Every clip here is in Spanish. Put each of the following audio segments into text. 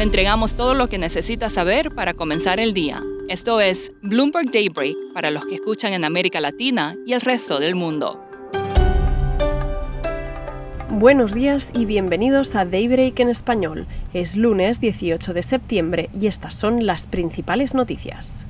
Le entregamos todo lo que necesita saber para comenzar el día. Esto es Bloomberg Daybreak para los que escuchan en América Latina y el resto del mundo. Buenos días y bienvenidos a Daybreak en español. Es lunes 18 de septiembre y estas son las principales noticias.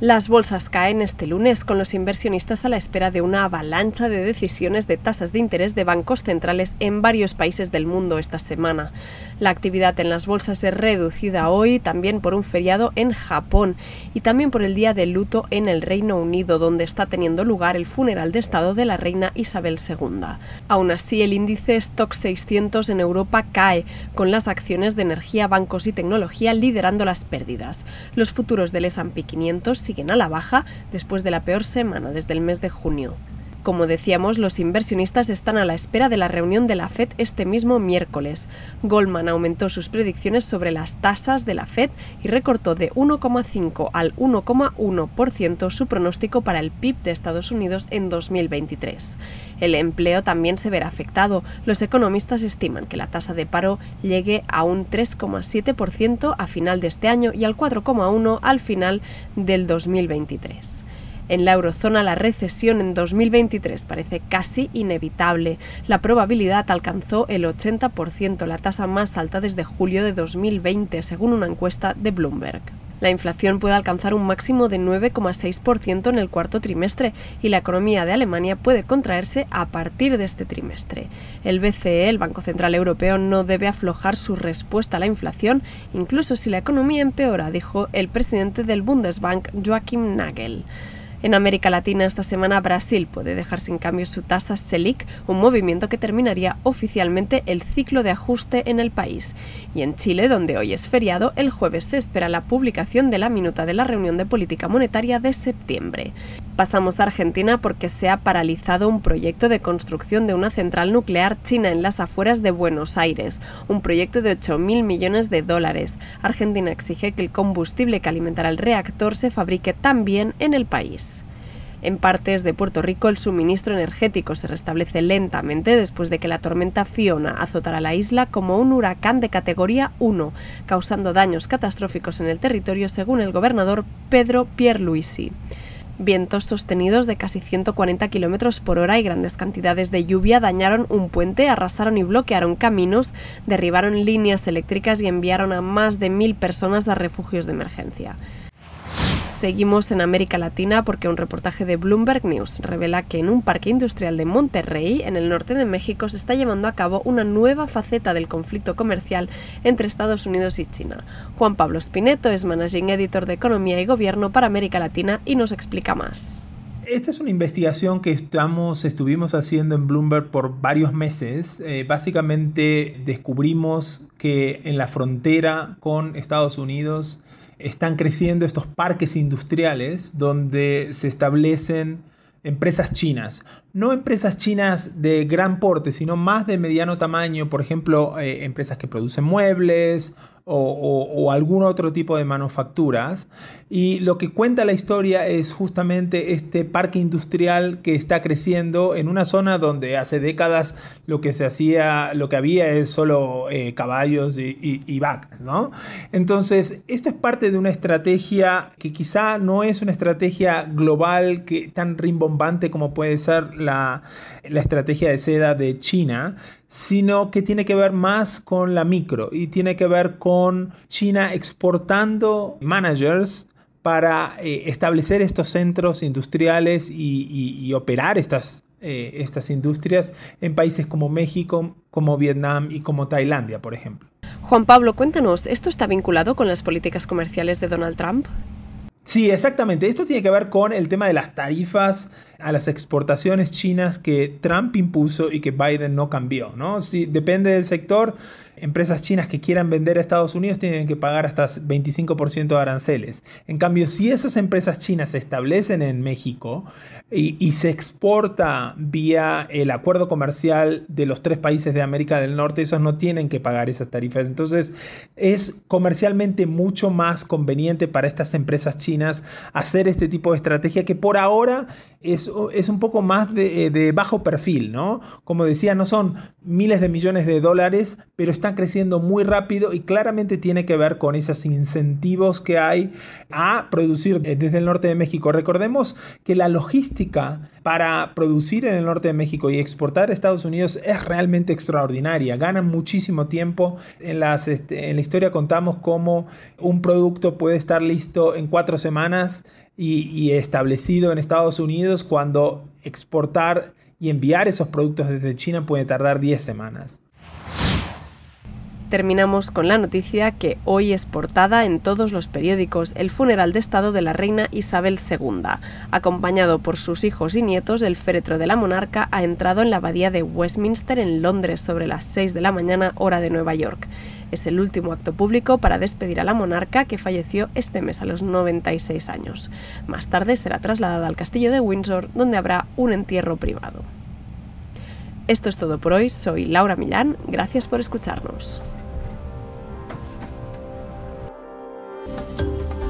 Las bolsas caen este lunes con los inversionistas a la espera de una avalancha de decisiones de tasas de interés de bancos centrales en varios países del mundo esta semana. La actividad en las bolsas es reducida hoy también por un feriado en Japón y también por el día de luto en el Reino Unido, donde está teniendo lugar el funeral de Estado de la reina Isabel II. Aún así, el índice Stock 600 en Europa cae, con las acciones de energía, bancos y tecnología liderando las pérdidas. Los futuros del S&P 500 siguen a la baja después de la peor semana desde el mes de junio. Como decíamos, los inversionistas están a la espera de la reunión de la Fed este mismo miércoles. Goldman aumentó sus predicciones sobre las tasas de la Fed y recortó de 1,5 al 1,1% su pronóstico para el PIB de Estados Unidos en 2023. El empleo también se verá afectado. Los economistas estiman que la tasa de paro llegue a un 3,7% a final de este año y al 4,1% al final del 2023. En la eurozona la recesión en 2023 parece casi inevitable. La probabilidad alcanzó el 80%, la tasa más alta desde julio de 2020, según una encuesta de Bloomberg. La inflación puede alcanzar un máximo de 9,6% en el cuarto trimestre y la economía de Alemania puede contraerse a partir de este trimestre. El BCE, el Banco Central Europeo, no debe aflojar su respuesta a la inflación, incluso si la economía empeora, dijo el presidente del Bundesbank, Joachim Nagel. En América Latina esta semana Brasil puede dejar sin cambio su tasa Selic, un movimiento que terminaría oficialmente el ciclo de ajuste en el país. Y en Chile, donde hoy es feriado, el jueves se espera la publicación de la minuta de la reunión de política monetaria de septiembre. Pasamos a Argentina porque se ha paralizado un proyecto de construcción de una central nuclear china en las afueras de Buenos Aires, un proyecto de 8.000 millones de dólares. Argentina exige que el combustible que alimentará el reactor se fabrique también en el país. En partes de Puerto Rico el suministro energético se restablece lentamente después de que la tormenta Fiona azotara la isla como un huracán de categoría 1, causando daños catastróficos en el territorio según el gobernador Pedro Pierluisi. Vientos sostenidos de casi 140 km por hora y grandes cantidades de lluvia dañaron un puente, arrasaron y bloquearon caminos, derribaron líneas eléctricas y enviaron a más de mil personas a refugios de emergencia. Seguimos en América Latina porque un reportaje de Bloomberg News revela que en un parque industrial de Monterrey, en el norte de México, se está llevando a cabo una nueva faceta del conflicto comercial entre Estados Unidos y China. Juan Pablo Spineto es Managing Editor de Economía y Gobierno para América Latina y nos explica más. Esta es una investigación que estamos, estuvimos haciendo en Bloomberg por varios meses. Eh, básicamente descubrimos que en la frontera con Estados Unidos están creciendo estos parques industriales donde se establecen empresas chinas. No empresas chinas de gran porte, sino más de mediano tamaño, por ejemplo, eh, empresas que producen muebles o, algún otro tipo de manufacturas. Y lo que cuenta la historia es justamente este parque industrial que está creciendo en una zona donde hace décadas lo que se hacía, lo que había es solo eh, caballos y, vacas, ¿no? Entonces, esto es parte de una estrategia que quizá no es una estrategia global que, tan rimbombante como puede ser la, la estrategia de seda de China, sino que tiene que ver más con la micro y tiene que ver con China exportando managers para eh, establecer estos centros industriales y, operar estas, eh, estas industrias en países como México, como Vietnam y como Tailandia, por ejemplo. Juan Pablo, cuéntanos, ¿esto está vinculado con las políticas comerciales de Donald Trump? Sí, exactamente. Esto tiene que ver con el tema de las tarifas a las exportaciones chinas que Trump impuso y que Biden no cambió, ¿no? Si depende del sector, empresas chinas que quieran vender a Estados Unidos tienen que pagar hasta 25% de aranceles. En cambio, si esas empresas chinas se establecen en México y, se exporta vía el acuerdo comercial de los tres países de América del Norte, esos no tienen que pagar esas tarifas. Entonces, es comercialmente mucho más conveniente para estas empresas chinas hacer este tipo de estrategia que por ahora es es un poco más de, de, bajo perfil, ¿no? Como decía, no son miles de millones de dólares, pero están creciendo muy rápido y claramente tiene que ver con esos incentivos que hay a producir desde el norte de México. Recordemos que la logística para producir en el norte de México y exportar a Estados Unidos es realmente extraordinaria. Ganan muchísimo tiempo. En, las, este, en la historia contamos cómo un producto puede estar listo en cuatro semanas y, establecido en Estados Unidos cuando exportar y enviar esos productos desde China puede tardar 10 semanas. Terminamos con la noticia que hoy es portada en todos los periódicos el funeral de Estado de la reina Isabel II. Acompañado por sus hijos y nietos, el féretro de la monarca ha entrado en la abadía de Westminster en Londres sobre las 6 de la mañana hora de Nueva York. Es el último acto público para despedir a la monarca que falleció este mes a los 96 años. Más tarde será trasladada al castillo de Windsor, donde habrá un entierro privado. Esto es todo por hoy, soy Laura Millán, gracias por escucharnos.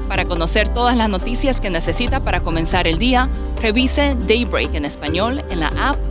Para conocer todas las noticias que necesita para comenzar el día, revise Daybreak en español en la app